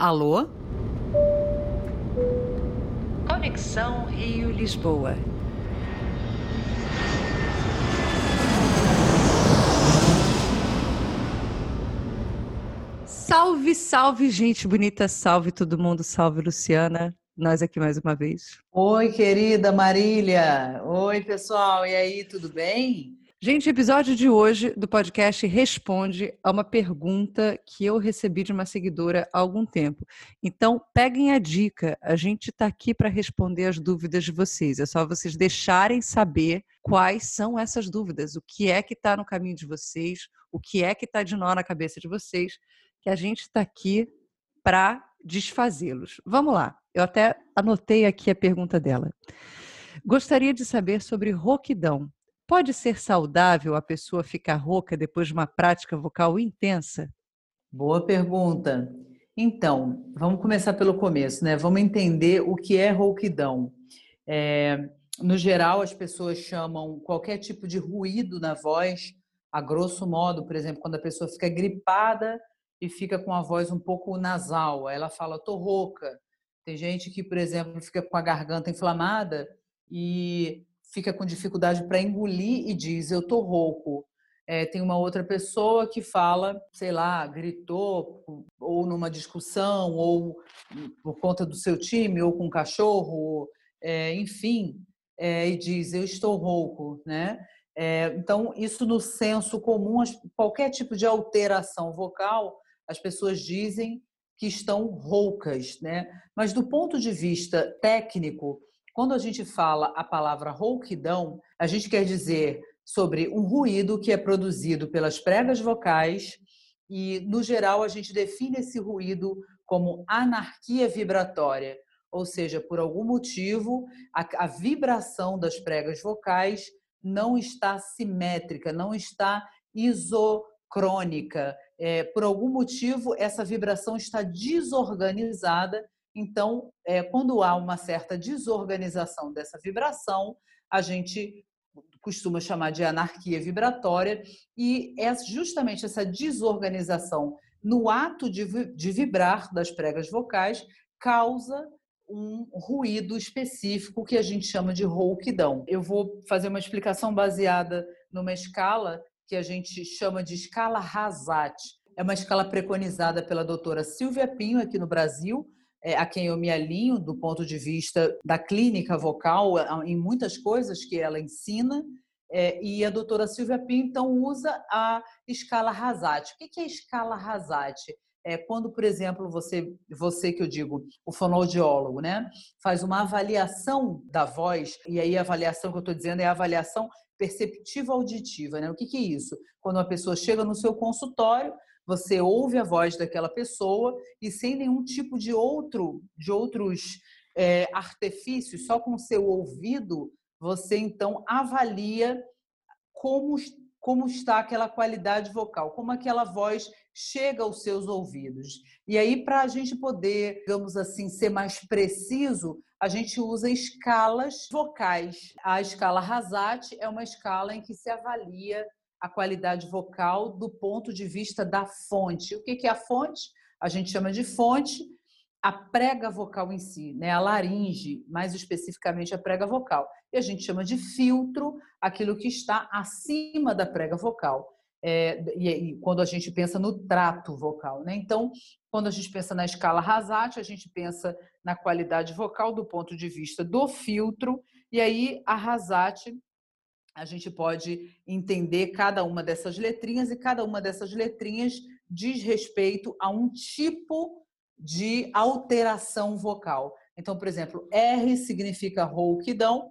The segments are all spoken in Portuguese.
Alô? Conexão Rio-Lisboa. Salve, salve, gente bonita, salve todo mundo, salve Luciana. Nós aqui mais uma vez. Oi, querida Marília. Oi, pessoal. E aí, tudo bem? Gente, o episódio de hoje do podcast responde a uma pergunta que eu recebi de uma seguidora há algum tempo. Então, peguem a dica, a gente está aqui para responder as dúvidas de vocês. É só vocês deixarem saber quais são essas dúvidas, o que é que está no caminho de vocês, o que é que está de nó na cabeça de vocês, que a gente está aqui para desfazê-los. Vamos lá, eu até anotei aqui a pergunta dela. Gostaria de saber sobre roquidão. Pode ser saudável a pessoa ficar rouca depois de uma prática vocal intensa? Boa pergunta. Então, vamos começar pelo começo, né? Vamos entender o que é rouquidão. É, no geral, as pessoas chamam qualquer tipo de ruído na voz, a grosso modo, por exemplo, quando a pessoa fica gripada e fica com a voz um pouco nasal, ela fala, tô rouca. Tem gente que, por exemplo, fica com a garganta inflamada e fica com dificuldade para engolir e diz: Eu tô rouco. É, tem uma outra pessoa que fala, sei lá, gritou, ou numa discussão, ou por conta do seu time, ou com um cachorro, é, enfim, é, e diz: Eu estou rouco, né? É, então, isso no senso comum, qualquer tipo de alteração vocal, as pessoas dizem que estão roucas, né? Mas do ponto de vista técnico, quando a gente fala a palavra rouquidão, a gente quer dizer sobre um ruído que é produzido pelas pregas vocais e, no geral, a gente define esse ruído como anarquia vibratória, ou seja, por algum motivo, a, a vibração das pregas vocais não está simétrica, não está isocrônica. É, por algum motivo, essa vibração está desorganizada então, é, quando há uma certa desorganização dessa vibração, a gente costuma chamar de anarquia vibratória, e é justamente essa desorganização no ato de, de vibrar das pregas vocais causa um ruído específico que a gente chama de rouquidão. Eu vou fazer uma explicação baseada numa escala que a gente chama de escala Hazat. É uma escala preconizada pela doutora Silvia Pinho aqui no Brasil, a quem eu me alinho do ponto de vista da clínica vocal, em muitas coisas que ela ensina, é, e a doutora Silvia Pinto então, usa a escala Hazat. O que é a escala Hazat? É quando, por exemplo, você, você que eu digo, o fonoaudiólogo, né, faz uma avaliação da voz, e aí a avaliação que eu estou dizendo é a avaliação perceptiva auditiva, né? O que, que é isso? Quando uma pessoa chega no seu consultório, você ouve a voz daquela pessoa e sem nenhum tipo de outro, de outros é, artifícios, só com o seu ouvido, você então avalia como, como está aquela qualidade vocal, como aquela voz chega aos seus ouvidos. E aí, para a gente poder, digamos assim, ser mais preciso, a gente usa escalas vocais. A escala Hazat é uma escala em que se avalia a qualidade vocal do ponto de vista da fonte. O que é a fonte? A gente chama de fonte a prega vocal em si, né? a laringe, mais especificamente a prega vocal. E a gente chama de filtro aquilo que está acima da prega vocal. É, e, e, quando a gente pensa no trato vocal. Né? Então, quando a gente pensa na escala Hazat, a gente pensa na qualidade vocal do ponto de vista do filtro, e aí a Hazat a gente pode entender cada uma dessas letrinhas e cada uma dessas letrinhas diz respeito a um tipo de alteração vocal. Então, por exemplo, R significa rouquidão,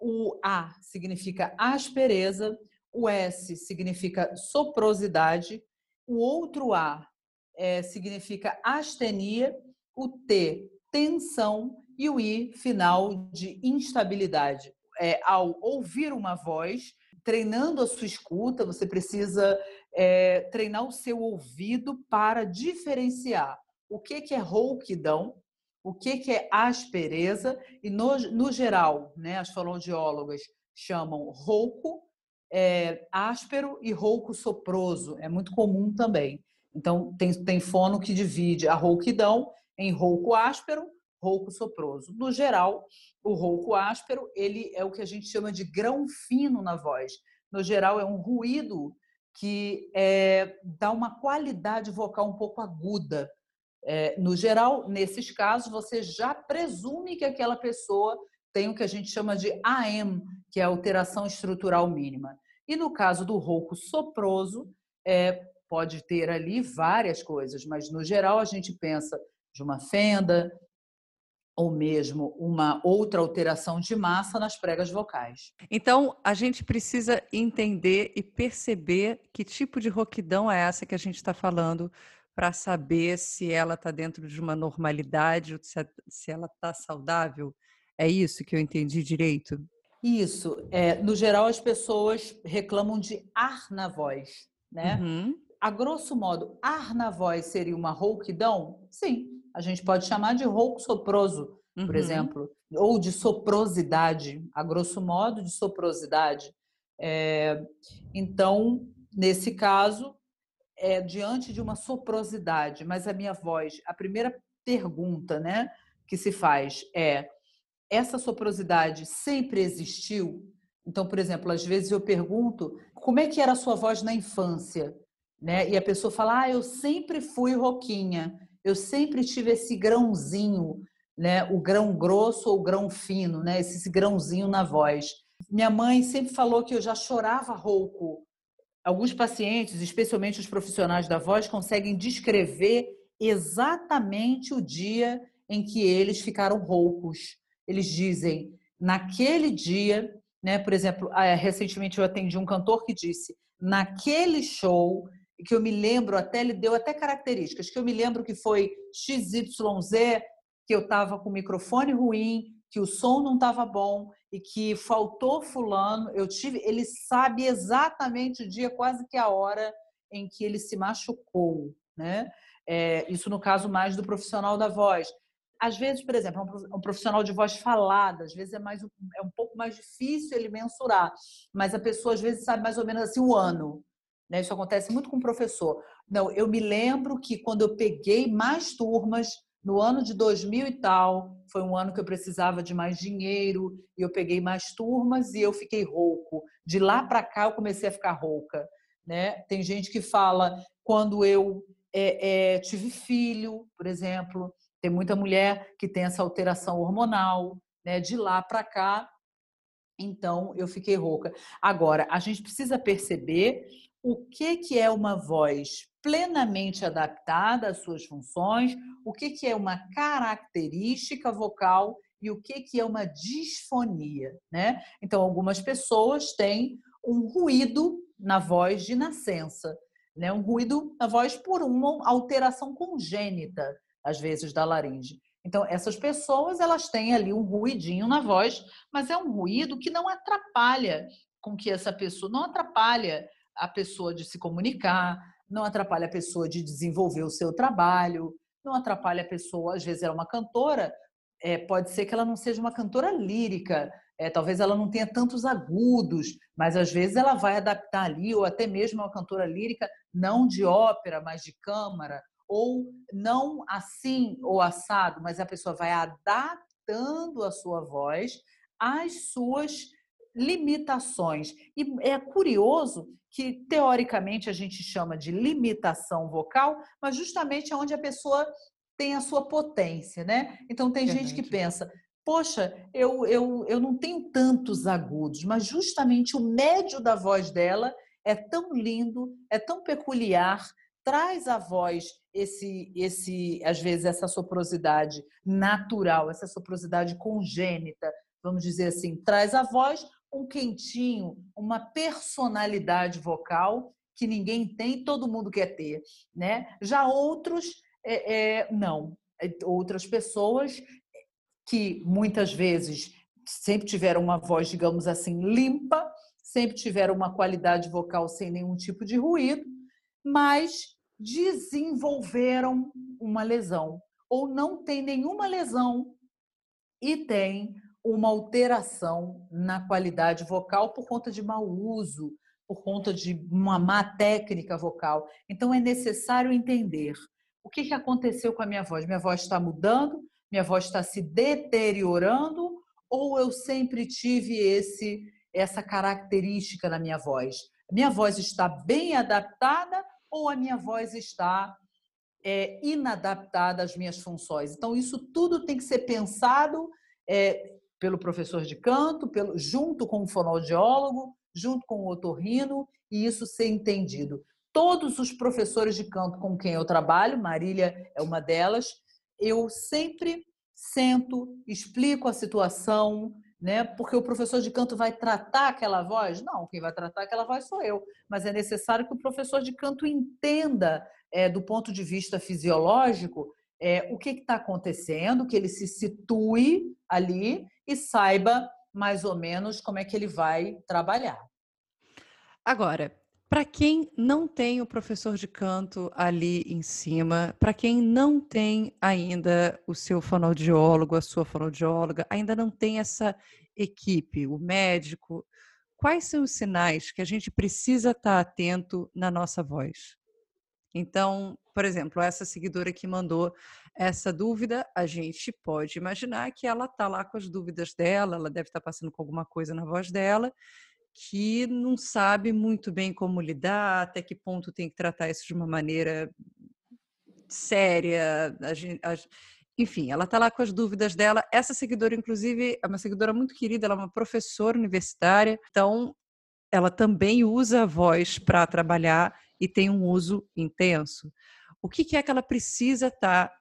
o A significa aspereza, o S significa soprosidade, o outro A é, significa astenia, o T, tensão e o I, final de instabilidade é, ao ouvir uma voz, treinando a sua escuta, você precisa é, treinar o seu ouvido para diferenciar o que, que é rouquidão, o que, que é aspereza, e no, no geral, né, as fonoaudiólogas chamam rouco, é, áspero e rouco soproso, é muito comum também. Então, tem, tem fono que divide a rouquidão em rouco áspero, rouco soproso. No geral, o rouco áspero, ele é o que a gente chama de grão fino na voz. No geral, é um ruído que é, dá uma qualidade vocal um pouco aguda. É, no geral, nesses casos, você já presume que aquela pessoa tem o que a gente chama de AM, que é alteração estrutural mínima. E no caso do rouco soproso, é, pode ter ali várias coisas, mas no geral a gente pensa de uma fenda ou mesmo uma outra alteração de massa nas pregas vocais. Então, a gente precisa entender e perceber que tipo de roquidão é essa que a gente está falando para saber se ela está dentro de uma normalidade ou se ela está saudável. É isso que eu entendi direito? Isso. É, no geral, as pessoas reclamam de ar na voz, né? Uhum. A grosso modo, ar na voz seria uma rouquidão? Sim. A gente pode chamar de rouco soproso, por uhum. exemplo, ou de soprosidade, a grosso modo, de soprosidade. É, então, nesse caso, é diante de uma soprosidade, mas a minha voz, a primeira pergunta, né, que se faz é essa soprosidade sempre existiu? Então, por exemplo, às vezes eu pergunto como é que era a sua voz na infância, né? E a pessoa fala: "Ah, eu sempre fui roquinha, eu sempre tive esse grãozinho, né? O grão grosso ou o grão fino, né? Esse, esse grãozinho na voz. Minha mãe sempre falou que eu já chorava rouco. Alguns pacientes, especialmente os profissionais da voz, conseguem descrever exatamente o dia em que eles ficaram roucos eles dizem naquele dia, né? Por exemplo, ah, recentemente eu atendi um cantor que disse naquele show que eu me lembro até ele deu até características que eu me lembro que foi XYZ que eu estava com o microfone ruim, que o som não estava bom e que faltou fulano. Eu tive, ele sabe exatamente o dia, quase que a hora em que ele se machucou, né? É, isso no caso mais do profissional da voz às vezes, por exemplo, um profissional de voz falada, às vezes é, mais, é um pouco mais difícil ele mensurar, mas a pessoa às vezes sabe mais ou menos assim o ano. Né? Isso acontece muito com o professor. Não, eu me lembro que quando eu peguei mais turmas, no ano de 2000 e tal, foi um ano que eu precisava de mais dinheiro, e eu peguei mais turmas e eu fiquei rouco. De lá para cá eu comecei a ficar rouca. Né? Tem gente que fala quando eu é, é, tive filho, por exemplo, tem muita mulher que tem essa alteração hormonal, né? De lá para cá, então eu fiquei rouca. Agora, a gente precisa perceber o que, que é uma voz plenamente adaptada às suas funções, o que, que é uma característica vocal e o que, que é uma disfonia. Né? Então, algumas pessoas têm um ruído na voz de nascença, né? um ruído na voz por uma alteração congênita às vezes, da laringe. Então, essas pessoas, elas têm ali um ruidinho na voz, mas é um ruído que não atrapalha com que essa pessoa, não atrapalha a pessoa de se comunicar, não atrapalha a pessoa de desenvolver o seu trabalho, não atrapalha a pessoa, às vezes ela é uma cantora, é, pode ser que ela não seja uma cantora lírica, é, talvez ela não tenha tantos agudos, mas às vezes ela vai adaptar ali, ou até mesmo uma cantora lírica, não de ópera, mas de câmara, ou não assim ou assado, mas a pessoa vai adaptando a sua voz às suas limitações. E é curioso que, teoricamente, a gente chama de limitação vocal, mas justamente é onde a pessoa tem a sua potência, né? Então, tem gente que pensa, poxa, eu, eu, eu não tenho tantos agudos, mas justamente o médio da voz dela é tão lindo, é tão peculiar, traz à voz esse, esse, às vezes, essa soprosidade natural, essa soprosidade congênita, vamos dizer assim, traz à voz um quentinho, uma personalidade vocal que ninguém tem, todo mundo quer ter, né? Já outros, é, é, não. É, outras pessoas que muitas vezes sempre tiveram uma voz, digamos assim, limpa, sempre tiveram uma qualidade vocal sem nenhum tipo de ruído, mas desenvolveram uma lesão ou não tem nenhuma lesão e tem uma alteração na qualidade vocal por conta de mau uso por conta de uma má técnica vocal. Então é necessário entender o que, que aconteceu com a minha voz. Minha voz está mudando, minha voz está se deteriorando, ou eu sempre tive esse essa característica na minha voz? Minha voz está bem adaptada ou a minha voz está é, inadaptada às minhas funções? Então, isso tudo tem que ser pensado é, pelo professor de canto, pelo, junto com o fonoaudiólogo, junto com o otorrino, e isso ser entendido. Todos os professores de canto com quem eu trabalho, Marília é uma delas, eu sempre sento, explico a situação, né? Porque o professor de canto vai tratar aquela voz? Não, quem vai tratar aquela voz sou eu. Mas é necessário que o professor de canto entenda, é, do ponto de vista fisiológico, é, o que está acontecendo, que ele se situe ali e saiba mais ou menos como é que ele vai trabalhar. Agora, para quem não tem o professor de canto ali em cima, para quem não tem ainda o seu fonoaudiólogo, a sua fonoaudióloga, ainda não tem essa equipe, o médico, quais são os sinais que a gente precisa estar atento na nossa voz? Então, por exemplo, essa seguidora que mandou essa dúvida, a gente pode imaginar que ela está lá com as dúvidas dela, ela deve estar passando com alguma coisa na voz dela, que não sabe muito bem como lidar, até que ponto tem que tratar isso de uma maneira séria. A gente, a, enfim, ela está lá com as dúvidas dela. Essa seguidora, inclusive, é uma seguidora muito querida, ela é uma professora universitária, então ela também usa a voz para trabalhar e tem um uso intenso. O que, que é que ela precisa estar tá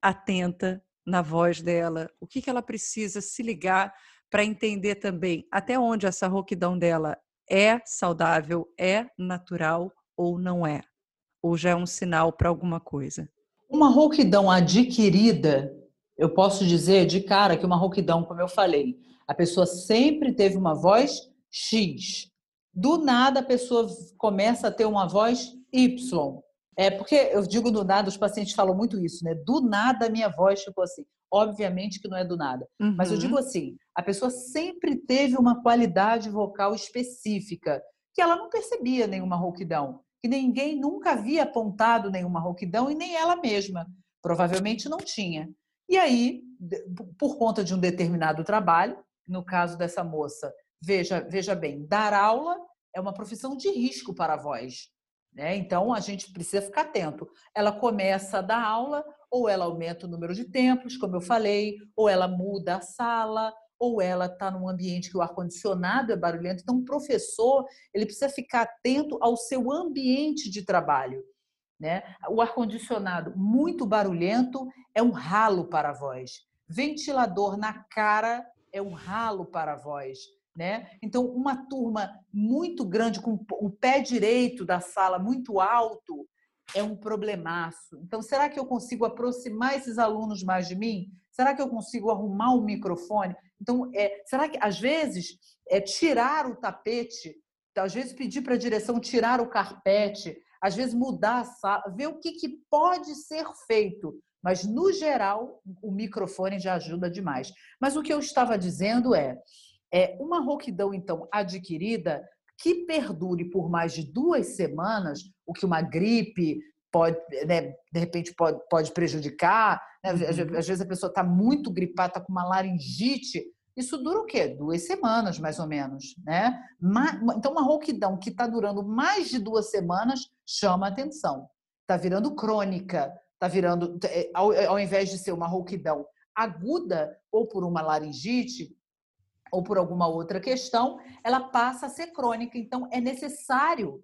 atenta na voz dela? O que, que ela precisa se ligar para entender também até onde essa rouquidão dela é saudável, é natural ou não é? Ou já é um sinal para alguma coisa? Uma rouquidão adquirida, eu posso dizer de cara que uma rouquidão, como eu falei, a pessoa sempre teve uma voz X. Do nada a pessoa começa a ter uma voz Y. É porque eu digo do nada, os pacientes falam muito isso, né? Do nada a minha voz ficou assim. Obviamente que não é do nada. Uhum. Mas eu digo uhum. assim, a pessoa sempre teve uma qualidade vocal específica que ela não percebia nenhuma rouquidão, que ninguém nunca havia apontado nenhuma rouquidão e nem ela mesma. Provavelmente não tinha. E aí, por conta de um determinado trabalho, no caso dessa moça, veja, veja bem, dar aula é uma profissão de risco para a voz. Né? Então, a gente precisa ficar atento. Ela começa a dar aula, ou ela aumenta o número de tempos, como eu falei, ou ela muda a sala, ou ela está num ambiente que o ar-condicionado é barulhento. Então, o professor ele precisa ficar atento ao seu ambiente de trabalho. Né? O ar-condicionado muito barulhento é um ralo para a voz. Ventilador na cara é um ralo para a voz. Né? Então, uma turma muito grande, com o pé direito da sala muito alto, é um problemaço. Então, será que eu consigo aproximar esses alunos mais de mim? Será que eu consigo arrumar o um microfone? Então, é, será que, às vezes, é tirar o tapete, às vezes pedir para a direção tirar o carpete, às vezes mudar a sala, ver o que, que pode ser feito. Mas, no geral, o microfone já ajuda demais. Mas o que eu estava dizendo é, é uma rouquidão, então, adquirida que perdure por mais de duas semanas, o que uma gripe pode, né, de repente, pode, pode prejudicar. Né? Às, uhum. vezes a pessoa está muito gripada, está com uma laringite. Isso dura o quê? Duas semanas, mais ou menos. Né? Então, uma rouquidão que está durando mais de duas semanas chama atenção. Está virando crônica, está virando, é, ao, ao invés de ser uma rouquidão aguda ou por uma laringite, ou por alguma outra questão, ela passa a ser crônica. Então, é necessário,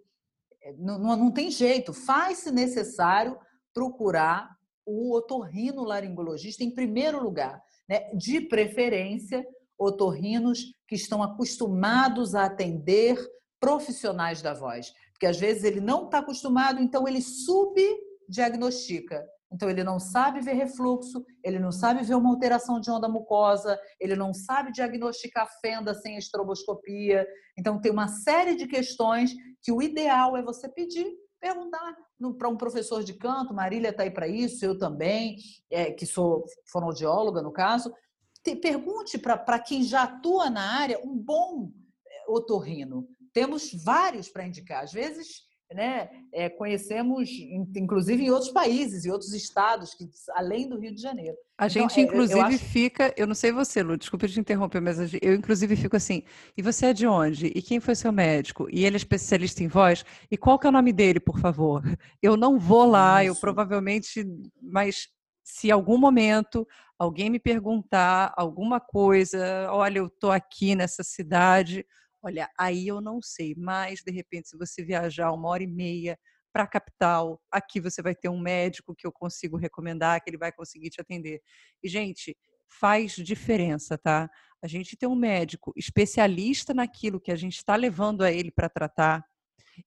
é, não, não tem jeito, faz-se necessário procurar o otorrino-laringologista em primeiro lugar. Né? De preferência, otorrinos que estão acostumados a atender profissionais da voz. Porque às vezes ele não está acostumado, então ele subdiagnostica. Então, ele não sabe ver refluxo, ele não sabe ver uma alteração de onda mucosa, ele não sabe diagnosticar fenda sem estroboscopia. Então, tem uma série de questões que o ideal é você pedir, perguntar para um professor de canto, Marília está aí para isso, eu também, é, que sou fonoaudióloga no caso. Te, pergunte para quem já atua na área um bom é, otorrino. temos vários para indicar. Às vezes, né, é, conhecemos, inclusive em outros países e outros estados, que, além do Rio de Janeiro. A então, gente, inclusive, eu acho... fica. Eu não sei você, Lu, desculpa te interromper, mas eu, inclusive, fico assim. E você é de onde? E quem foi seu médico? E ele é especialista em voz? E qual que é o nome dele, por favor? Eu não vou lá, Isso. eu provavelmente. Mas se algum momento alguém me perguntar alguma coisa, olha, eu estou aqui nessa cidade, olha, aí eu não sei, mas de repente, se você viajar uma hora e meia para a capital, aqui você vai ter um médico que eu consigo recomendar, que ele vai conseguir te atender. E, gente, faz diferença, tá? A gente tem um médico especialista naquilo que a gente está levando a ele para tratar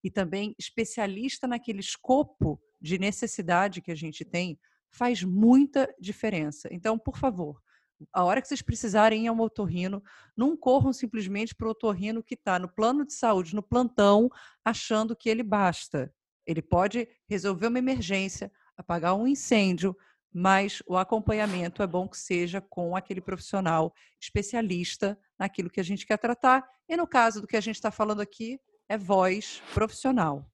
e também especialista naquele escopo de necessidade que a gente tem, faz muita diferença. Então, por favor, a hora que vocês precisarem ir ao otorrino, não corram simplesmente para o otorrino que está no plano de saúde, no plantão, achando que ele basta. Ele pode resolver uma emergência, apagar um incêndio, mas o acompanhamento é bom que seja com aquele profissional especialista naquilo que a gente quer tratar. E no caso do que a gente está falando aqui, é voz profissional.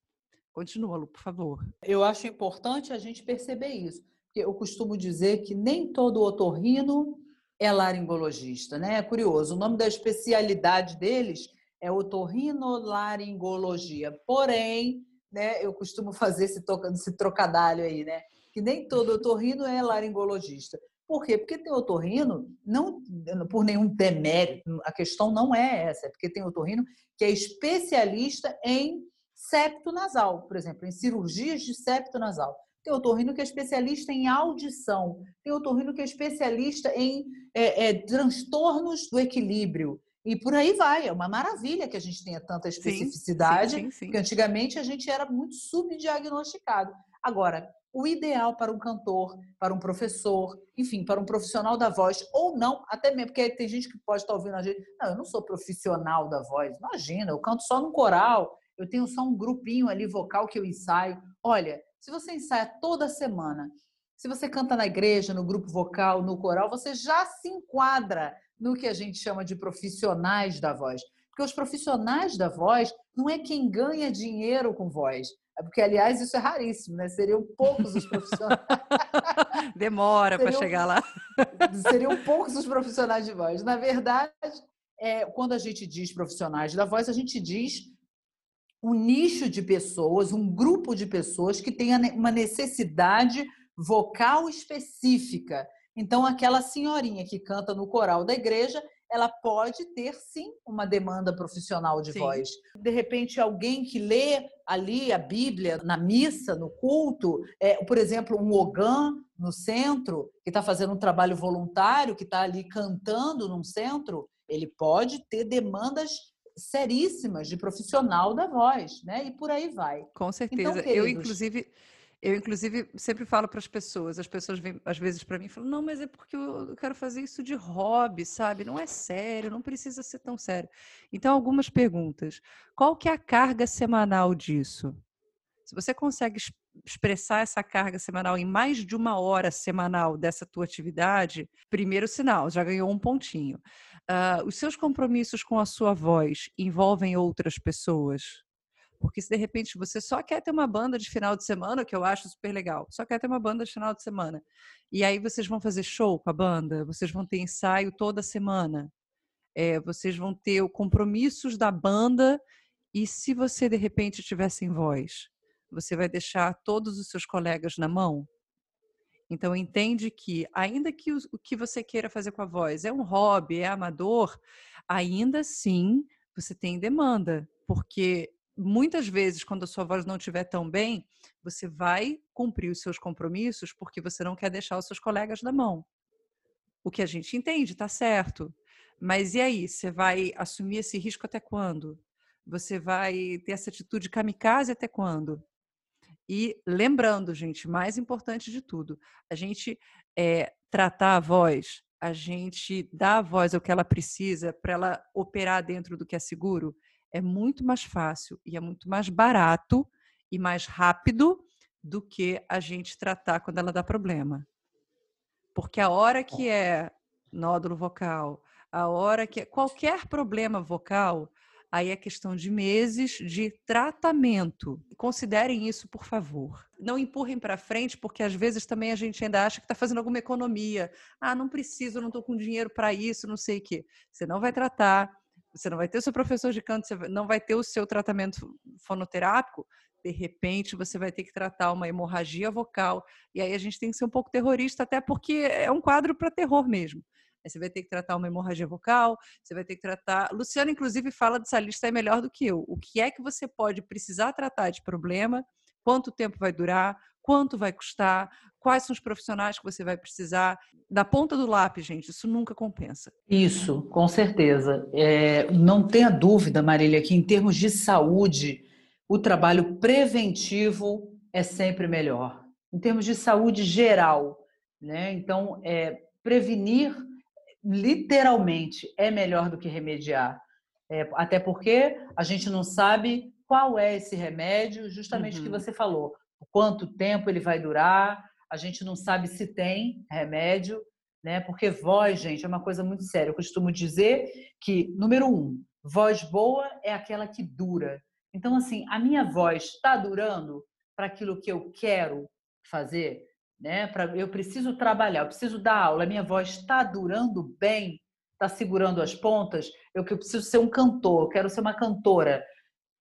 Continua, Lu, por favor. Eu acho importante a gente perceber isso eu costumo dizer que nem todo otorrino é laringologista, né? É curioso, o nome da especialidade deles é otorrinolaringologia. Porém, né, eu costumo fazer esse, esse trocadilho aí, né? Que nem todo otorrino é laringologista. Por quê? Porque tem otorrino, não por nenhum demérito, a questão não é essa, é porque tem otorrino que é especialista em septo nasal, por exemplo, em cirurgias de septo nasal. Tem otorrino que é especialista em audição. Tem otorrino que é especialista em é, é, transtornos do equilíbrio. E por aí vai. É uma maravilha que a gente tenha tanta especificidade, sim, sim, sim, porque antigamente a gente era muito subdiagnosticado. Agora, o ideal para um cantor, para um professor, enfim, para um profissional da voz, ou não, até mesmo, porque tem gente que pode estar ouvindo a gente, não, eu não sou profissional da voz, imagina, eu canto só no coral, eu tenho só um grupinho ali vocal que eu ensaio. Olha, se você ensaia toda semana, se você canta na igreja, no grupo vocal, no coral, você já se enquadra no que a gente chama de profissionais da voz. Porque os profissionais da voz não é quem ganha dinheiro com voz. É porque, aliás, isso é raríssimo, né? Seriam poucos os profissionais. Demora para chegar lá. seriam poucos os profissionais de voz. Na verdade, é, quando a gente diz profissionais da voz, a gente diz um nicho de pessoas, um grupo de pessoas que tenha uma necessidade vocal específica. Então, aquela senhorinha que canta no coral da igreja, ela pode ter sim uma demanda profissional de sim. voz. De repente, alguém que lê ali a Bíblia na missa, no culto, é, por exemplo, um ogã no centro, que está fazendo um trabalho voluntário, que está ali cantando num centro, ele pode ter demandas seríssimas de profissional da voz, né? E por aí vai. Com então, certeza. Então, queridos, eu, inclusive, eu, inclusive, sempre falo para as pessoas, as pessoas vêm às vezes para mim e falam, não, mas é porque eu quero fazer isso de hobby, sabe? Não é sério, não precisa ser tão sério. Então, algumas perguntas. Qual que é a carga semanal disso? Se você consegue expressar essa carga semanal em mais de uma hora semanal dessa tua atividade, primeiro sinal, já ganhou um pontinho. Uh, os seus compromissos com a sua voz envolvem outras pessoas? Porque se de repente você só quer ter uma banda de final de semana, que eu acho super legal, só quer ter uma banda de final de semana, e aí vocês vão fazer show com a banda, vocês vão ter ensaio toda semana, é, vocês vão ter compromissos da banda, e se você de repente tiver sem voz, você vai deixar todos os seus colegas na mão? Então entende que, ainda que o, que você queira fazer com a voz é um hobby, é amador, ainda assim você tem demanda, porque muitas vezes, quando a sua voz não estiver tão bem, você vai cumprir os seus compromissos porque você não quer deixar os seus colegas na mão. O que a gente entende, tá certo. Mas e aí? Você vai assumir esse risco até quando? Você vai ter essa atitude kamikaze até quando? E lembrando, gente, mais importante de tudo, a gente é, tratar a voz, a gente dar a voz ao que ela precisa para ela operar dentro do que é seguro, é muito mais fácil e é muito mais barato e mais rápido do que a gente tratar quando ela dá problema. Porque a hora que é nódulo vocal, a hora que é qualquer problema vocal, aí é questão de meses de tratamento. Considerem isso, por favor. Não empurrem para frente, porque às vezes também a gente ainda acha que está fazendo alguma economia. Ah, não preciso, não estou com dinheiro para isso, não sei o quê. Você não vai tratar, você não vai ter o seu professor de canto, você não vai ter o seu tratamento fonoterápico, de repente você vai ter que tratar uma hemorragia vocal. E aí a gente tem que ser um pouco terrorista, até porque é um quadro para terror mesmo. Aí você vai ter que tratar uma hemorragia vocal, você vai ter que tratar. Luciano, inclusive, fala dessa lista aí melhor do que eu. O que é que você pode precisar tratar de problema, quanto tempo vai durar, quanto vai custar, quais são os profissionais que você vai precisar. Da ponta do lápis, gente, isso nunca compensa. Isso, com certeza. É, não tenha dúvida, Marília, que em termos de saúde, o trabalho preventivo é sempre melhor. Em termos de saúde geral, né? Então, é, prevenir literalmente é melhor do que remediar. É, até porque a gente não sabe qual é esse remédio, justamente uhum. que você falou, quanto tempo ele vai durar, a gente não sabe se tem remédio, né? Porque voz, gente, é uma coisa muito séria. Eu costumo dizer que, número um, voz boa é aquela que dura. Então, assim, a minha voz está durando para aquilo que eu quero fazer, né? Para eu preciso trabalhar, eu preciso dar aula, minha voz está durando bem, está segurando as pontas. Eu eu preciso ser um cantor, eu quero ser uma cantora.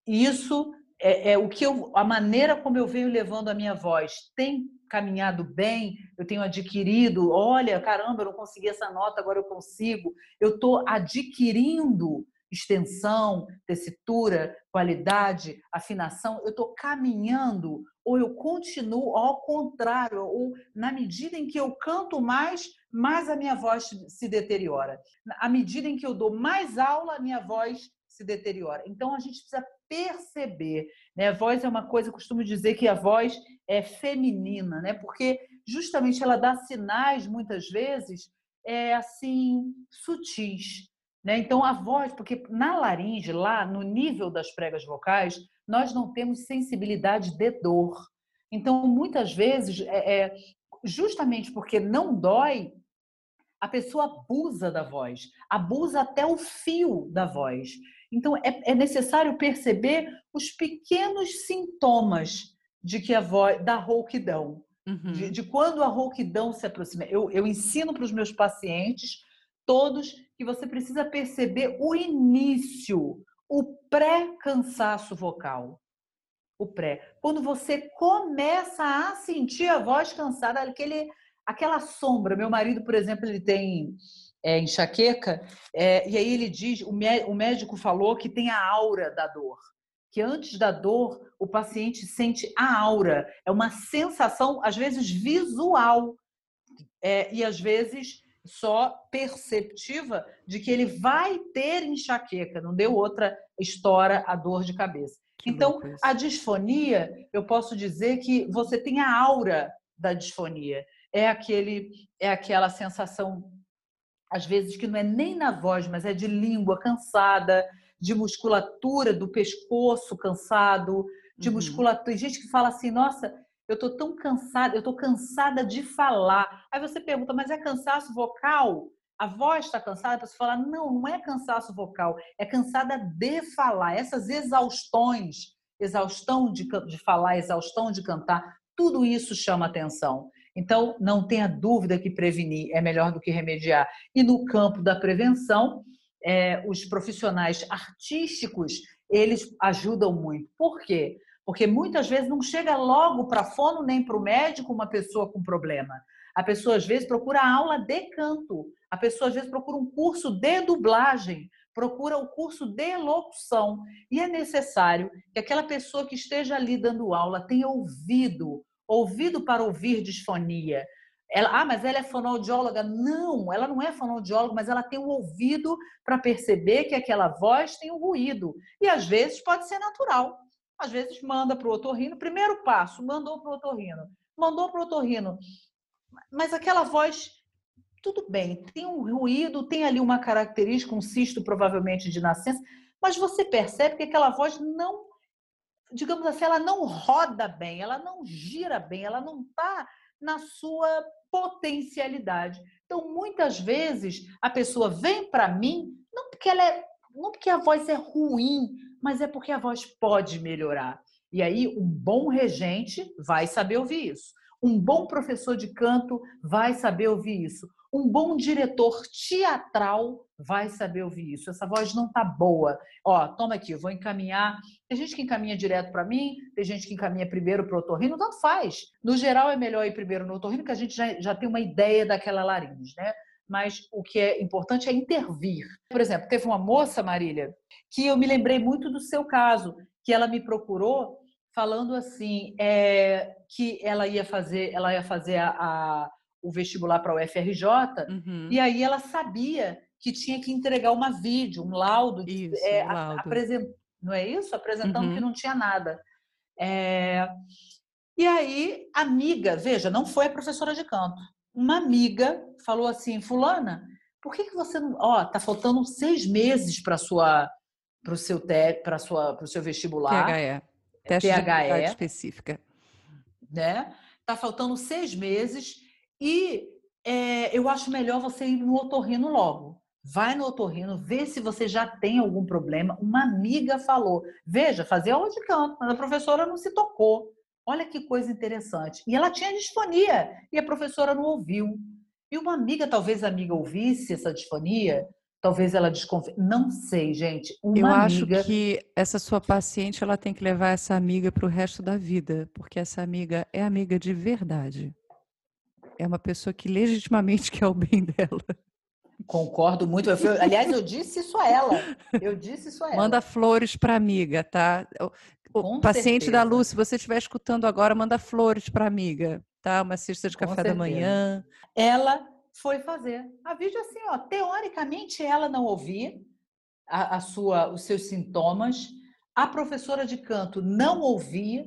Isso é, é, o que eu, a maneira como eu venho levando a minha voz tem caminhado bem, eu tenho adquirido, olha, caramba, eu não consegui essa nota, agora eu consigo. Eu estou adquirindo extensão, tessitura, qualidade, afinação, eu estou caminhando ou eu continuo ao contrário, ou na medida em que eu canto mais, mais a minha voz se deteriora. À medida em que eu dou mais aula, a minha voz se deteriora. Então a gente precisa perceber, né? A voz é uma coisa, eu costumo dizer que a voz é feminina, né? Porque justamente ela dá sinais muitas vezes é assim sutis. Né? Então, a voz, porque na laringe, lá no nível das pregas vocais, nós não temos sensibilidade de dor. Então, muitas vezes, é, é, justamente porque não dói, a pessoa abusa da voz, abusa até o fio da voz. Então, é, é necessário perceber os pequenos sintomas de que a voz da rouquidão, uhum. de, de, quando a rouquidão se aproxima. Eu, eu ensino para os meus pacientes todos que você precisa perceber o início, o pré-cansaço vocal. O pré. Quando você começa a sentir a voz cansada, aquele, aquela sombra. Meu marido, por exemplo, ele tem é, enxaqueca, é, e aí ele diz: o, o médico falou que tem a aura da dor. Que antes da dor, o paciente sente a aura. É uma sensação, às vezes, visual. É, e às vezes só perceptiva de que ele vai ter enxaqueca, não deu outra história a dor de cabeça. Que então, a disfonia, eu posso dizer que você tem a aura da disfonia. É aquele é aquela sensação às vezes que não é nem na voz, mas é de língua cansada, de musculatura do pescoço cansado, de uhum. musculatura. Tem gente que fala assim: "Nossa, eu estou tão cansada, eu estou cansada de falar. Aí você pergunta, mas é cansaço vocal? A voz está cansada? Para você falar, não, não é cansaço vocal, é cansada de falar. Essas exaustões, exaustão de, de falar, exaustão de cantar, tudo isso chama atenção. Então, não tenha dúvida que prevenir é melhor do que remediar. E no campo da prevenção, é, os profissionais artísticos, eles ajudam muito. Por quê? Porque muitas vezes não chega logo para fono nem para o médico uma pessoa com problema. A pessoa às vezes procura aula de canto, a pessoa às vezes procura um curso de dublagem, procura o um curso de locução. E é necessário que aquela pessoa que esteja ali dando aula tenha ouvido, ouvido para ouvir disfonia. Ela, ah, mas ela é fonoaudióloga? Não, ela não é fonoaudióloga, mas ela tem o um ouvido para perceber que aquela voz tem um ruído. E às vezes pode ser natural às vezes manda para o otorrino. Primeiro passo, mandou para o otorrino. Mandou para o otorrino. Mas aquela voz, tudo bem, tem um ruído, tem ali uma característica, um cisto provavelmente de nascença, mas você percebe que aquela voz não, digamos assim, ela não roda bem, ela não gira bem, ela não está na sua potencialidade. Então, muitas vezes, a pessoa vem para mim, não porque ela é não porque a voz é ruim, mas é porque a voz pode melhorar. E aí, um bom regente vai saber ouvir isso. Um bom professor de canto vai saber ouvir isso. Um bom diretor teatral vai saber ouvir isso. Essa voz não tá boa. Ó, toma aqui, eu vou encaminhar. Tem gente que encaminha direto para mim, tem gente que encaminha primeiro para o otorrino, tanto faz. No geral, é melhor ir primeiro no otorrino, que a gente já, já tem uma ideia daquela laringe, né? Mas o que é importante é intervir. Por exemplo, teve uma moça, Marília, que eu me lembrei muito do seu caso, que ela me procurou falando assim é, que ela ia fazer, ela ia fazer a, a o vestibular para o UFRJ uhum. e aí ela sabia que tinha que entregar uma vídeo, um laudo, isso, é, um laudo. Apresent... não é isso? Apresentando uhum. que não tinha nada. É... E aí, amiga, veja, não foi a professora de canto. Uma amiga falou assim, fulana, por que, que você não. Ó, tá faltando seis meses para sua para o seu para sua para o seu vestibular. THE. Teste THE, de específica. Né? Tá faltando seis meses e é, eu acho melhor você ir no otorrino logo. Vai no otorrino, vê se você já tem algum problema. Uma amiga falou. Veja, fazia aula de canto, mas a professora não se tocou. Olha que coisa interessante. E ela tinha disfonia e a professora não ouviu. E uma amiga, talvez a amiga ouvisse essa disfonia, talvez ela desconfie. Não sei, gente. Uma Eu amiga... acho que essa sua paciente ela tem que levar essa amiga para o resto da vida, porque essa amiga é amiga de verdade. É uma pessoa que legitimamente quer o bem dela. Concordo muito. Eu, aliás, eu disse isso a ela. Eu disse isso a ela. Manda flores para amiga, tá? Com paciente certeza. da Lu, se você estiver escutando agora, manda flores para amiga, tá? Uma cesta de café da manhã. Ela foi fazer. A vídeo assim, ó, teoricamente ela não ouvia a, a sua, os seus sintomas, a professora de canto não ouvia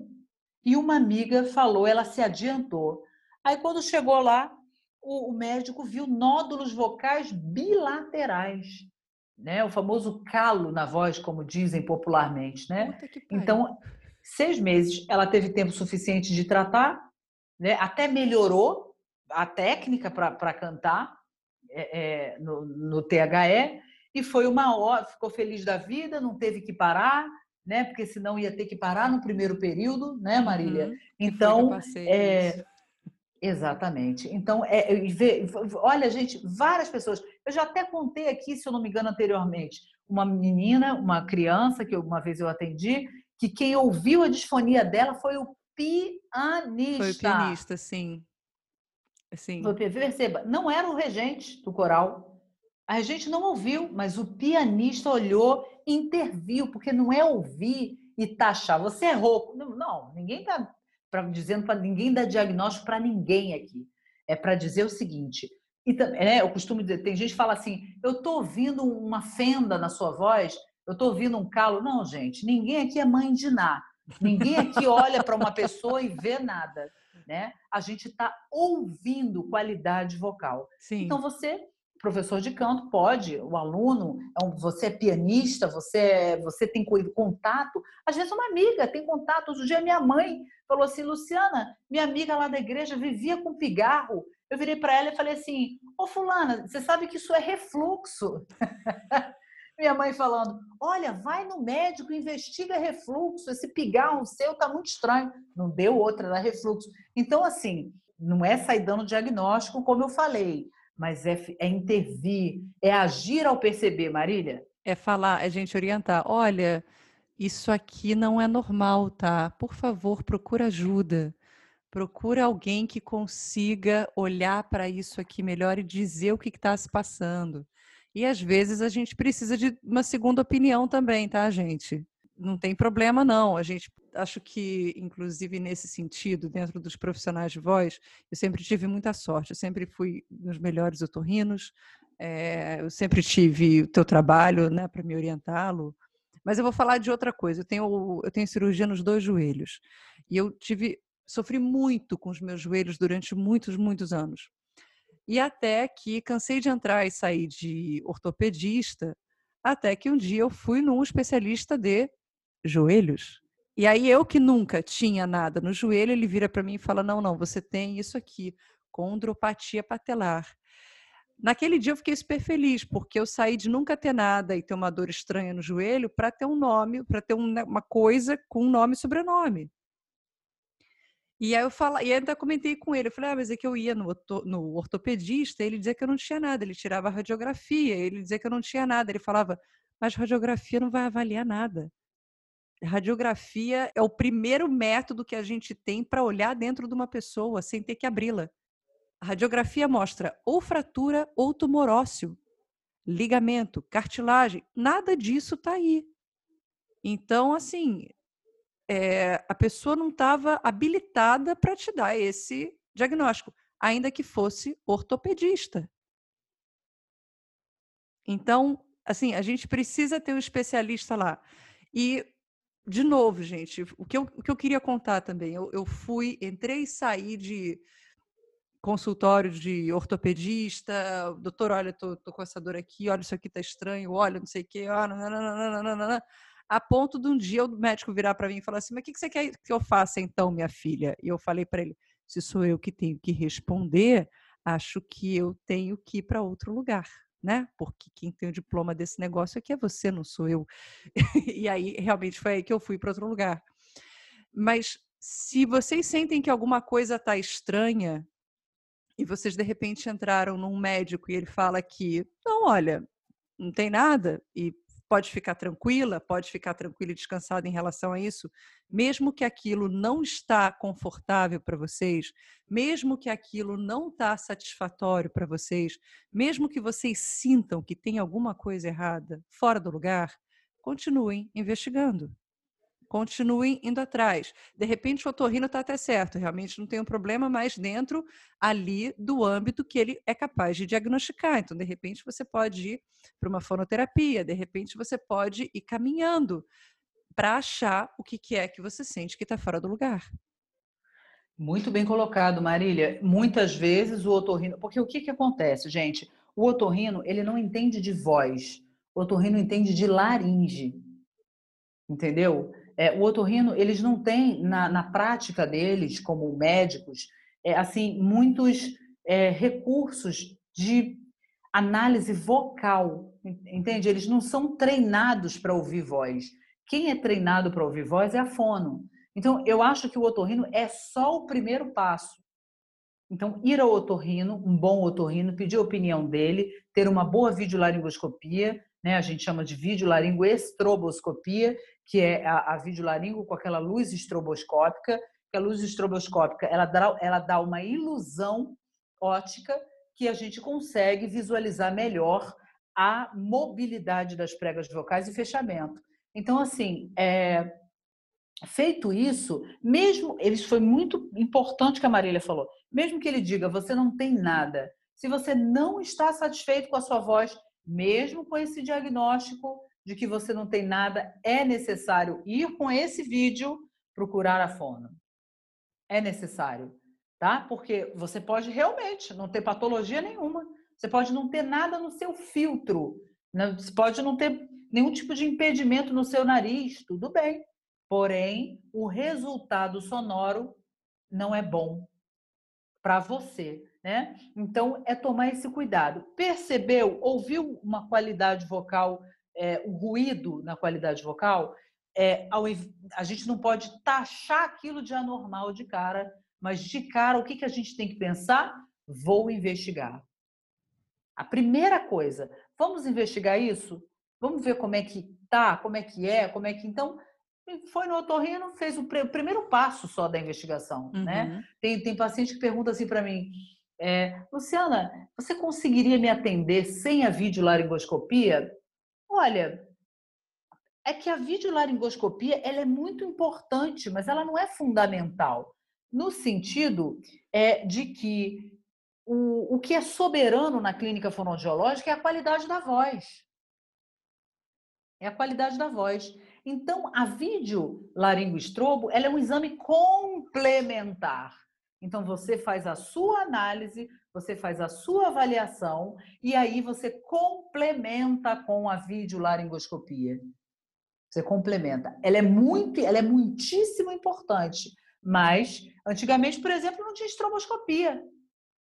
e uma amiga falou, ela se adiantou. Aí quando chegou lá, o, o médico viu nódulos vocais bilaterais, né? O famoso calo na voz, como dizem popularmente, né? Então, seis meses, ela teve tempo suficiente de tratar, né? Até melhorou a técnica para cantar é, é, no, no THE e foi uma hora, ficou feliz da vida, não teve que parar, né? Porque senão ia ter que parar no primeiro período, né, Marília? Uhum, então, é, Exatamente. Então, é, vê, olha, gente, várias pessoas. Eu já até contei aqui, se eu não me engano, anteriormente, uma menina, uma criança que uma vez eu atendi, que quem ouviu a disfonia dela foi o pianista. Foi o pianista, sim. sim. Perceba, não era o regente do coral. A regente não ouviu, mas o pianista olhou, interviu, porque não é ouvir e taxar. Você é rouco. Não, não ninguém está dizendo para ninguém dar diagnóstico para ninguém aqui. É para dizer o seguinte. E, né, eu costumo dizer, tem gente que fala assim, eu estou ouvindo uma fenda na sua voz, eu estou ouvindo um calo. Não, gente, ninguém aqui é mãe de nada. Ninguém aqui olha para uma pessoa e vê nada. Né? A gente está ouvindo qualidade vocal. Sim. Então você professor de canto pode, o aluno, é você é pianista, você, é, você tem contato, às vezes uma amiga tem contato. Outro dia minha mãe falou assim, Luciana, minha amiga lá da igreja vivia com pigarro. Eu virei para ela e falei assim, ô fulana, você sabe que isso é refluxo? minha mãe falando, olha, vai no médico, investiga refluxo, esse pigarro seu tá muito estranho. Não deu outra, era refluxo. Então, assim, não é sair dando diagnóstico, como eu falei mas é, é intervir, é agir ao perceber, Marília? É falar, é gente orientar. Olha, isso aqui não é normal, tá? Por favor, procura ajuda. Procura alguém que consiga olhar para isso aqui melhor e dizer o que está se passando. E às vezes a gente precisa de uma segunda opinião também, tá, gente? Não tem problema, não. A gente acho que, inclusive, nesse sentido, dentro dos profissionais de voz, eu sempre tive muita sorte. Eu sempre fui nos melhores otorrinos, é, eu sempre tive o teu trabalho né, para me orientá-lo. Mas eu vou falar de outra coisa. Eu tenho, eu tenho cirurgia nos dois joelhos. E eu tive, sofri muito com os meus joelhos durante muitos, muitos anos. E até que cansei de entrar e sair de ortopedista, até que um dia eu fui num especialista de joelhos. E aí eu que nunca tinha nada no joelho, ele vira para mim e fala: "Não, não, você tem isso aqui, condropatia patelar". naquele dia eu fiquei super feliz, porque eu saí de nunca ter nada e ter uma dor estranha no joelho para ter um nome, para ter né, uma coisa com nome e sobrenome. E aí eu falo, e ainda comentei com ele, eu falei, ah, mas é que eu ia no, no ortopedista, ele dizia que eu não tinha nada, ele tirava radiografia, ele dizia que eu não tinha nada, ele falava, mas radiografia não vai avaliar nada. Radiografia é o primeiro método que a gente tem para olhar dentro de uma pessoa sem ter que abri-la. A radiografia mostra ou fratura ou tumor ósseo, ligamento, cartilagem, nada disso está aí. Então, assim, é, a pessoa não estava habilitada para te dar esse diagnóstico, ainda que fosse ortopedista. Então, assim, a gente precisa ter um especialista lá. E, de novo, gente, o que eu, o que eu queria contar também, eu, eu fui, entrei e saí de consultório de ortopedista, doutor, olha, tô, tô com essa dor aqui, olha, isso aqui tá estranho, olha, não sei o quê, ah, nananana, a ponto de um dia o médico virar para mim e falar assim, mas o que, que você quer que eu faça então, minha filha? E eu falei para ele, se sou eu que tenho que responder, acho que eu tenho que ir para outro lugar né? Porque quem tem o diploma desse negócio aqui é você, não sou eu. e aí, realmente, foi aí que eu fui para outro lugar. Mas se vocês sentem que alguma coisa está estranha e vocês de repente entraram num médico e ele fala que, não, olha, não tem nada e pode ficar tranquila, pode ficar tranquila e descansada em relação a isso, mesmo que aquilo não está confortável para vocês, mesmo que aquilo não está satisfatório para vocês, mesmo que vocês sintam que tem alguma coisa errada, fora do lugar, continuem investigando continuem indo atrás. De repente, o otorrino está até certo, realmente não tem um problema, mas dentro ali do âmbito que ele é capaz de diagnosticar. Então, de repente, você pode ir para uma fonoterapia, de repente, você pode ir caminhando para achar o que, que é que você sente que está fora do lugar. Muito bem colocado, Marília. Muitas vezes o otorrino, porque o que, que acontece, gente? O otorrino, ele não entende de voz. O otorrino entende de laringe. Entendeu? É, o otorrino, eles não têm, na, na prática deles, como médicos, é, assim, muitos é, recursos de análise vocal, entende? Eles não são treinados para ouvir voz. Quem é treinado para ouvir voz é a fono. Então, eu acho que o otorrino é só o primeiro passo. Então, ir ao otorrino, um bom otorrino, pedir a opinião dele, ter uma boa videolaringoscopia, né? A gente chama de videolaringoestroboscopia, que é a, a videolaringo com aquela luz estroboscópica, que a luz estroboscópica ela dá, ela dá uma ilusão ótica que a gente consegue visualizar melhor a mobilidade das pregas vocais e fechamento. Então, assim, é, feito isso, mesmo, eles foi muito importante que a Marília falou, mesmo que ele diga, você não tem nada, se você não está satisfeito com a sua voz, mesmo com esse diagnóstico de que você não tem nada, é necessário ir com esse vídeo procurar a fono. É necessário, tá? Porque você pode realmente não ter patologia nenhuma. Você pode não ter nada no seu filtro. Né? Você pode não ter nenhum tipo de impedimento no seu nariz, tudo bem. Porém, o resultado sonoro não é bom para você, né? Então, é tomar esse cuidado. Percebeu, ouviu uma qualidade vocal é, o ruído na qualidade vocal, é, ao, a gente não pode taxar aquilo de anormal de cara, mas de cara, o que, que a gente tem que pensar? Vou investigar. A primeira coisa, vamos investigar isso? Vamos ver como é que tá, como é que é, como é que. Então, foi no otorrino, fez o, primeiro passo só da investigação, né? uhum. né? Tem, tem paciente que pergunta assim para mim, é, Luciana, você conseguiria me atender sem a videolaringoscopia? Olha, é que a videolaringoscopia ela é muito importante, mas ela não é fundamental, no sentido é, de que o, o que é soberano na clínica fonoaudiológica é a qualidade da voz. É a qualidade da voz. Então, a videolaringoestrobo ela é um exame complementar. Então, você faz a sua análise, você faz a sua avaliação e aí você complementa com a videolaringoscopia. Você complementa. Ela é muito, ela é muitíssimo importante, mas antigamente, por exemplo, não tinha estroboscopia.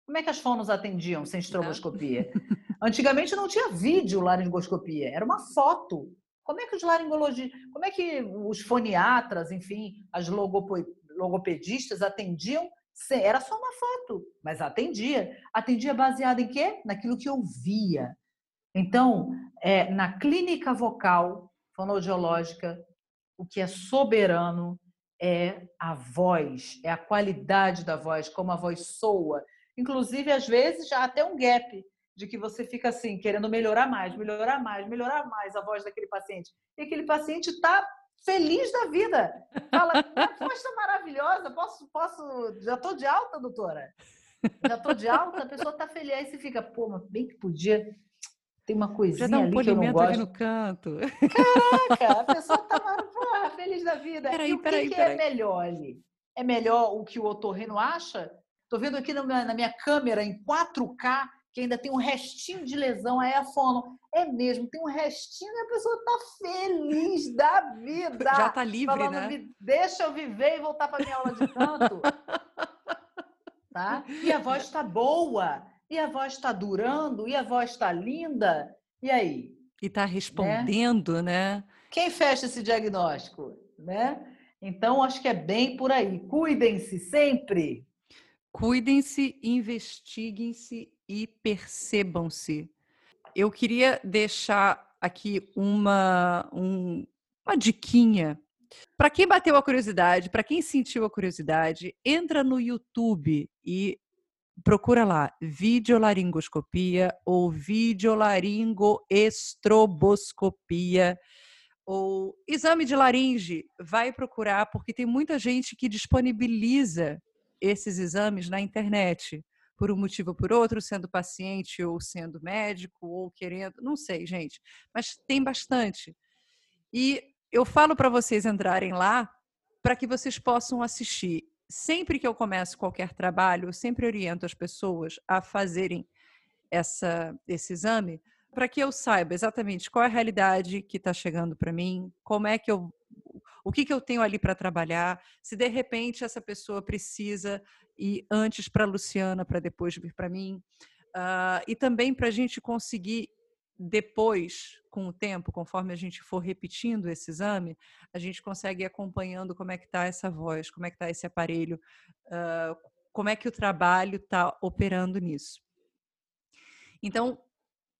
Como é que as fonos atendiam sem estroboscopia? Antigamente não tinha vídeo laringoscopia, era uma foto. Como é que os laringologistas, como é que os foniatras, enfim, as logopedistas atendiam? Era só uma foto, mas atendia. Atendia baseada em quê? Naquilo que eu via. Então, é, na clínica vocal fonoaudiológica, o que é soberano é a voz, é a qualidade da voz, como a voz soa. Inclusive, às vezes, já até um gap de que você fica assim, querendo melhorar mais, melhorar mais, melhorar mais a voz daquele paciente. E aquele paciente está feliz da vida. Fala, a voz está maravilhosa, posso, posso, já estou de alta, doutora? Já estou de alta, a pessoa está feliz. Aí você fica, pô, mas bem que podia tem uma coisinha Já um ali que eu não gosto. ali no canto. Caraca, a pessoa tá feliz da vida. Peraí, e o peraí, que, peraí. é melhor ali? É melhor o que o otorrino acha? Tô vendo aqui na minha, na minha câmera em 4K que ainda tem um restinho de lesão, aí a fono, é mesmo, tem um restinho e a pessoa tá feliz da vida. Já tá livre, falando, né? Deixa eu viver e voltar para minha aula de canto. tá? E a voz tá boa e a voz está durando, e a voz está linda, e aí? E está respondendo, né? né? Quem fecha esse diagnóstico, né? Então, acho que é bem por aí. Cuidem-se sempre. Cuidem-se, investiguem-se e percebam-se. Eu queria deixar aqui uma, um, uma diquinha. Para quem bateu a curiosidade, para quem sentiu a curiosidade, entra no YouTube e procura lá videolaringoscopia ou videolaringoestroboscopia ou exame de laringe, vai procurar porque tem muita gente que disponibiliza esses exames na internet, por um motivo ou por outro, sendo paciente ou sendo médico ou querendo, não sei, gente, mas tem bastante. E eu falo para vocês entrarem lá para que vocês possam assistir sempre que eu começo qualquer trabalho, eu sempre oriento as pessoas a fazerem essa, esse exame para que eu saiba exatamente qual é a realidade que está chegando para mim, como é que eu, o que, que eu tenho ali para trabalhar, se de repente essa pessoa precisa ir antes para Luciana para depois vir para mim, uh, e também para a gente conseguir depois, com o tempo, conforme a gente for repetindo esse exame, a gente consegue ir acompanhando como é que está essa voz, como é que está esse aparelho, uh, como é que o trabalho está operando nisso. Então,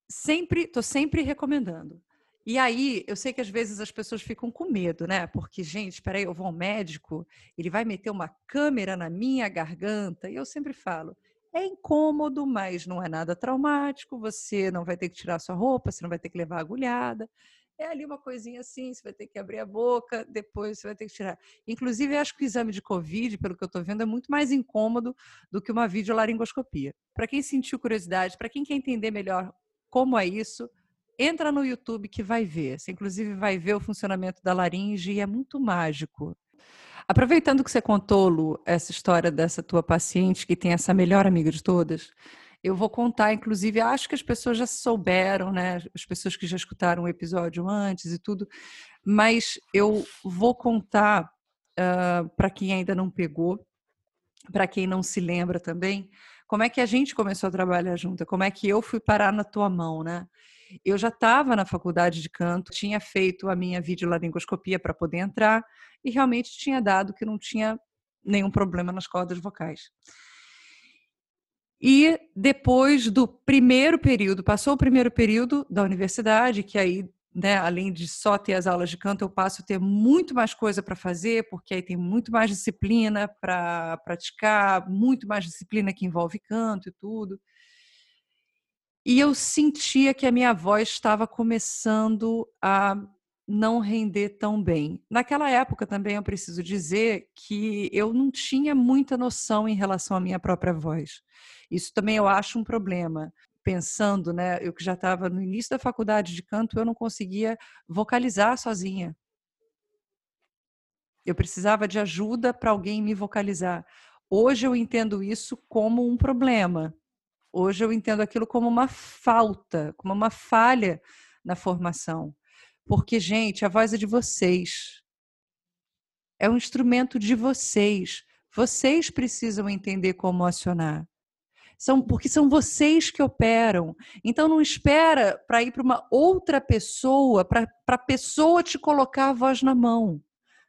sempre, estou sempre recomendando. E aí, eu sei que às vezes as pessoas ficam com medo, né? Porque, gente, espera aí, eu vou ao médico, ele vai meter uma câmera na minha garganta. E eu sempre falo, é incômodo, mas não é nada traumático. Você não vai ter que tirar sua roupa, você não vai ter que levar agulhada. É ali uma coisinha assim, você vai ter que abrir a boca, depois você vai ter que tirar. Inclusive, acho que o exame de Covid, pelo que eu estou vendo, é muito mais incômodo do que uma videolaringoscopia. Para quem sentiu curiosidade, para quem quer entender melhor como é isso, entra no YouTube que vai ver. Você, inclusive, vai ver o funcionamento da laringe e é muito mágico. Aproveitando que você contou, Lu, essa história dessa tua paciente que tem essa melhor amiga de todas, eu vou contar, inclusive, acho que as pessoas já souberam, né? As pessoas que já escutaram o episódio antes e tudo, mas eu vou contar uh, ah, para quem ainda não pegou, para quem não se lembra também, como é que a gente começou a trabalhar junto, como é que eu fui parar na tua mão, né? Eu já estava na faculdade de canto, tinha feito a minha videolaringoscopia para poder entrar e realmente tinha dado que não tinha nenhum problema nas cordas vocais. E depois do primeiro período, passou o primeiro período da universidade, que aí, né, além de só ter as aulas de canto, eu passo a ter muito mais coisa para fazer, porque aí tem muito mais disciplina para praticar, muito mais disciplina que envolve canto e tudo. E eu sentia que a minha voz estava começando a não render tão bem. Naquela época também eu preciso dizer que eu não tinha muita noção em relação à minha própria voz. Isso também eu acho um problema. Pensando, né, eu que já estava no início da faculdade de canto, eu não conseguia vocalizar sozinha. Eu precisava de ajuda para alguém me vocalizar. Hoje eu entendo isso como um problema, Hoje eu entendo aquilo como uma falta, como uma falha na formação. Porque, gente, a voz é de vocês. É um instrumento de vocês. Vocês precisam entender como acionar. São porque são vocês que operam. Então não espera para ir para uma outra pessoa, para a pessoa te colocar a voz na mão.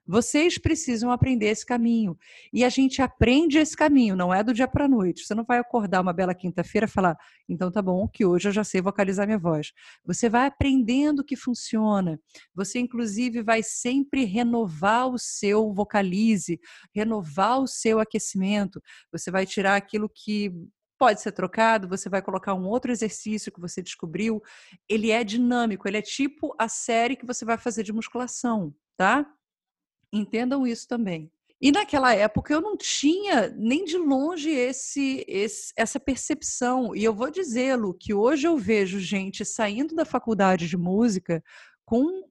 Vocês precisam aprender esse caminho. E a gente aprende esse caminho, não é do dia para a noite. Você não vai acordar uma bela quinta-feira e falar, então tá bom, que hoje eu já sei vocalizar minha voz. Você vai aprendendo que funciona. Você, inclusive, vai sempre renovar o seu vocalize, renovar o seu aquecimento. Você vai tirar aquilo que pode ser trocado, você vai colocar um outro exercício que você descobriu. Ele é dinâmico, ele é tipo a série que você vai fazer de musculação, tá? Entendam isso também. E naquela época eu não tinha nem de longe esse, esse essa percepção. E eu vou dizê-lo que hoje eu vejo gente saindo da faculdade de música com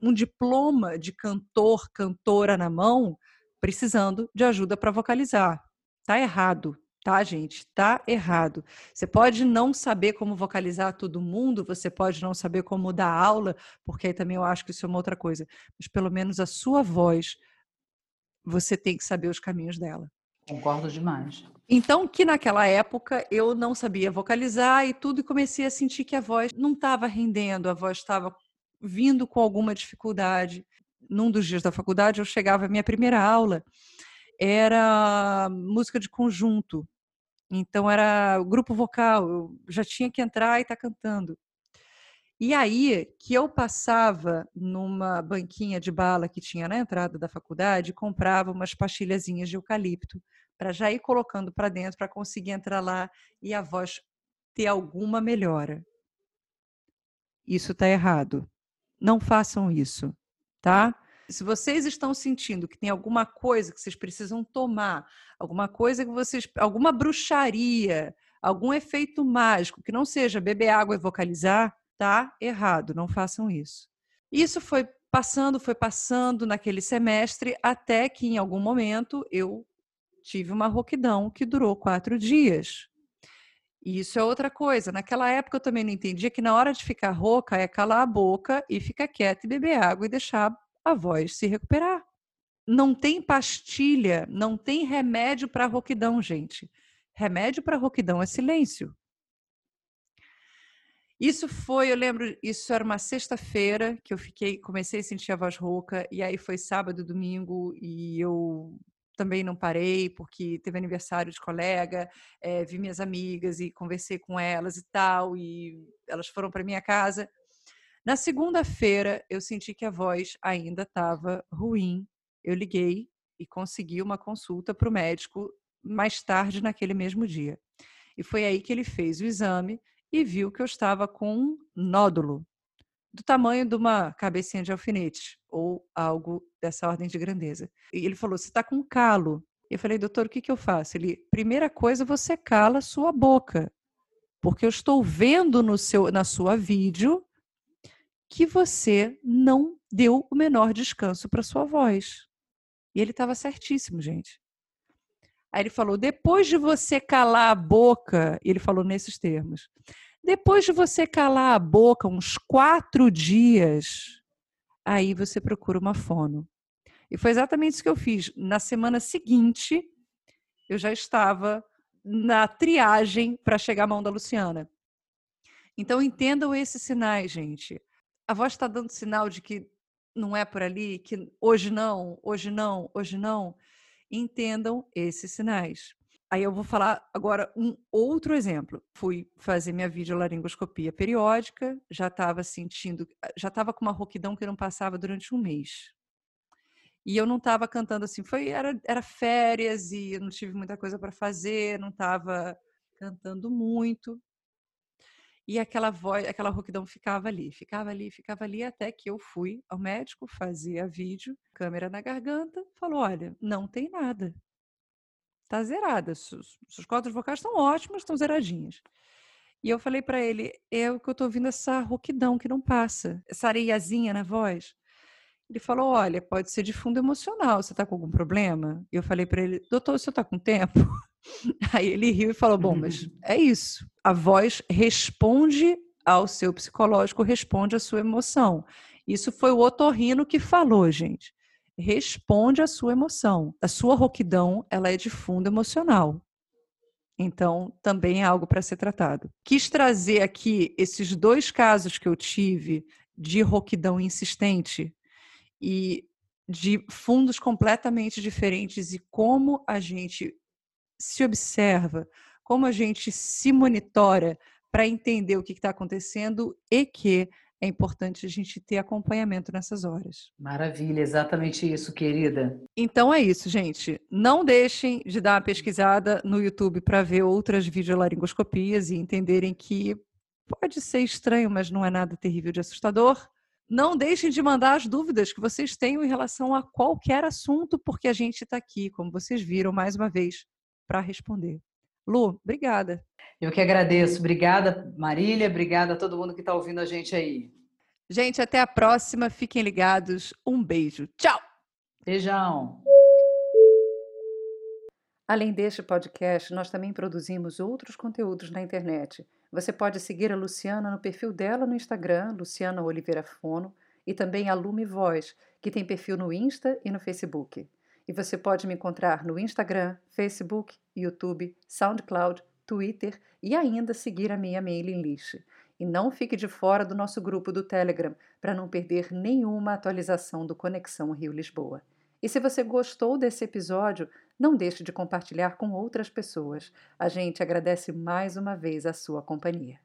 um diploma de cantor, cantora na mão, precisando de ajuda para vocalizar. Tá errado, tá, gente? Tá errado. Você pode não saber como vocalizar todo mundo, você pode não saber como dar aula, porque aí também eu acho que isso é uma outra coisa. Mas pelo menos a sua voz você tem que saber os caminhos dela. Concordo demais. Então, que naquela época eu não sabia vocalizar e tudo, e comecei a sentir que a voz não estava rendendo, a voz estava vindo com alguma dificuldade. Num dos dias da faculdade, eu chegava, a minha primeira aula era música de conjunto. Então, era grupo vocal, eu já tinha que entrar e estar tá cantando. E aí que eu passava numa banquinha de bala que tinha na entrada da faculdade, comprava umas pastilhazinhas de eucalipto para já ir colocando para dentro para conseguir entrar lá e a voz ter alguma melhora. Isso está errado. Não façam isso, tá? Se vocês estão sentindo que tem alguma coisa que vocês precisam tomar, alguma coisa que vocês, alguma bruxaria, algum efeito mágico que não seja beber água e vocalizar, tá errado, não façam isso. Isso foi passando, foi passando naquele semestre, até que em algum momento eu tive uma rouquidão que durou quatro dias. E isso é outra coisa. Naquela época eu também não entendia que na hora de ficar rouca é calar a boca e ficar quieta e beber água e deixar a voz se recuperar. Não tem pastilha, não tem remédio para rouquidão, gente. Remédio para rouquidão é silêncio. Isso foi, eu lembro, isso era uma sexta-feira que eu fiquei, comecei a sentir a voz rouca, e aí foi sábado, domingo, e eu também não parei, porque teve aniversário de colega, é, vi minhas amigas e conversei com elas e tal, e elas foram para minha casa. Na segunda-feira, eu senti que a voz ainda estava ruim. Eu liguei e consegui uma consulta para o médico mais tarde naquele mesmo dia. E foi aí que ele fez o exame e viu que eu estava com um nódulo do tamanho de uma cabecinha de alfinete ou algo dessa ordem de grandeza. E ele falou: Você está com calo. E eu falei: Doutor, o que, que eu faço? Ele: Primeira coisa, você cala sua boca, porque eu estou vendo no seu, na sua vídeo que você não deu o menor descanso para sua voz. E ele estava certíssimo, gente. Aí ele falou: depois de você calar a boca, ele falou nesses termos, depois de você calar a boca uns quatro dias, aí você procura uma fono. E foi exatamente isso que eu fiz. Na semana seguinte, eu já estava na triagem para chegar à mão da Luciana. Então entendam esses sinais, gente. A voz está dando sinal de que não é por ali, que hoje não, hoje não, hoje não entendam esses sinais. Aí eu vou falar agora um outro exemplo. Fui fazer minha videolaringoscopia periódica, já estava sentindo, já estava com uma rouquidão que não passava durante um mês. E eu não estava cantando assim, foi era, era férias e eu não tive muita coisa para fazer, não estava cantando muito. E aquela voz, aquela rouquidão ficava ali, ficava ali, ficava ali, até que eu fui ao médico, fazia vídeo, câmera na garganta, falou: olha, não tem nada. Tá zerada. Suas, suas cordas vocais estão ótimas, estão zeradinhas. E eu falei para ele: é o que eu tô ouvindo essa rouquidão que não passa, essa areiazinha na voz. Ele falou: olha, pode ser de fundo emocional, você tá com algum problema? E eu falei para ele: doutor, você tá com tempo? Aí ele riu e falou: Bom, mas é isso. A voz responde ao seu psicológico, responde à sua emoção. Isso foi o otorrino que falou, gente. Responde à sua emoção. A sua rouquidão, ela é de fundo emocional. Então, também é algo para ser tratado. Quis trazer aqui esses dois casos que eu tive de roquidão insistente e de fundos completamente diferentes e como a gente se observa, como a gente se monitora para entender o que está acontecendo e que é importante a gente ter acompanhamento nessas horas. Maravilha, exatamente isso, querida. Então é isso, gente. Não deixem de dar uma pesquisada no YouTube para ver outras videolaringoscopias e entenderem que pode ser estranho, mas não é nada terrível de assustador. Não deixem de mandar as dúvidas que vocês tenham em relação a qualquer assunto, porque a gente está aqui, como vocês viram, mais uma vez, para responder. Lu, obrigada. Eu que agradeço. Obrigada, Marília. Obrigada a todo mundo que está ouvindo a gente aí. Gente, até a próxima. Fiquem ligados. Um beijo. Tchau. Beijão. Além deste podcast, nós também produzimos outros conteúdos na internet. Você pode seguir a Luciana no perfil dela no Instagram, Luciana Oliveira Fono, e também a Lume Voz, que tem perfil no Insta e no Facebook. E você pode me encontrar no Instagram, Facebook, YouTube, SoundCloud, Twitter e ainda seguir a minha mailing list. E não fique de fora do nosso grupo do Telegram para não perder nenhuma atualização do Conexão Rio Lisboa. E se você gostou desse episódio, não deixe de compartilhar com outras pessoas. A gente agradece mais uma vez a sua companhia.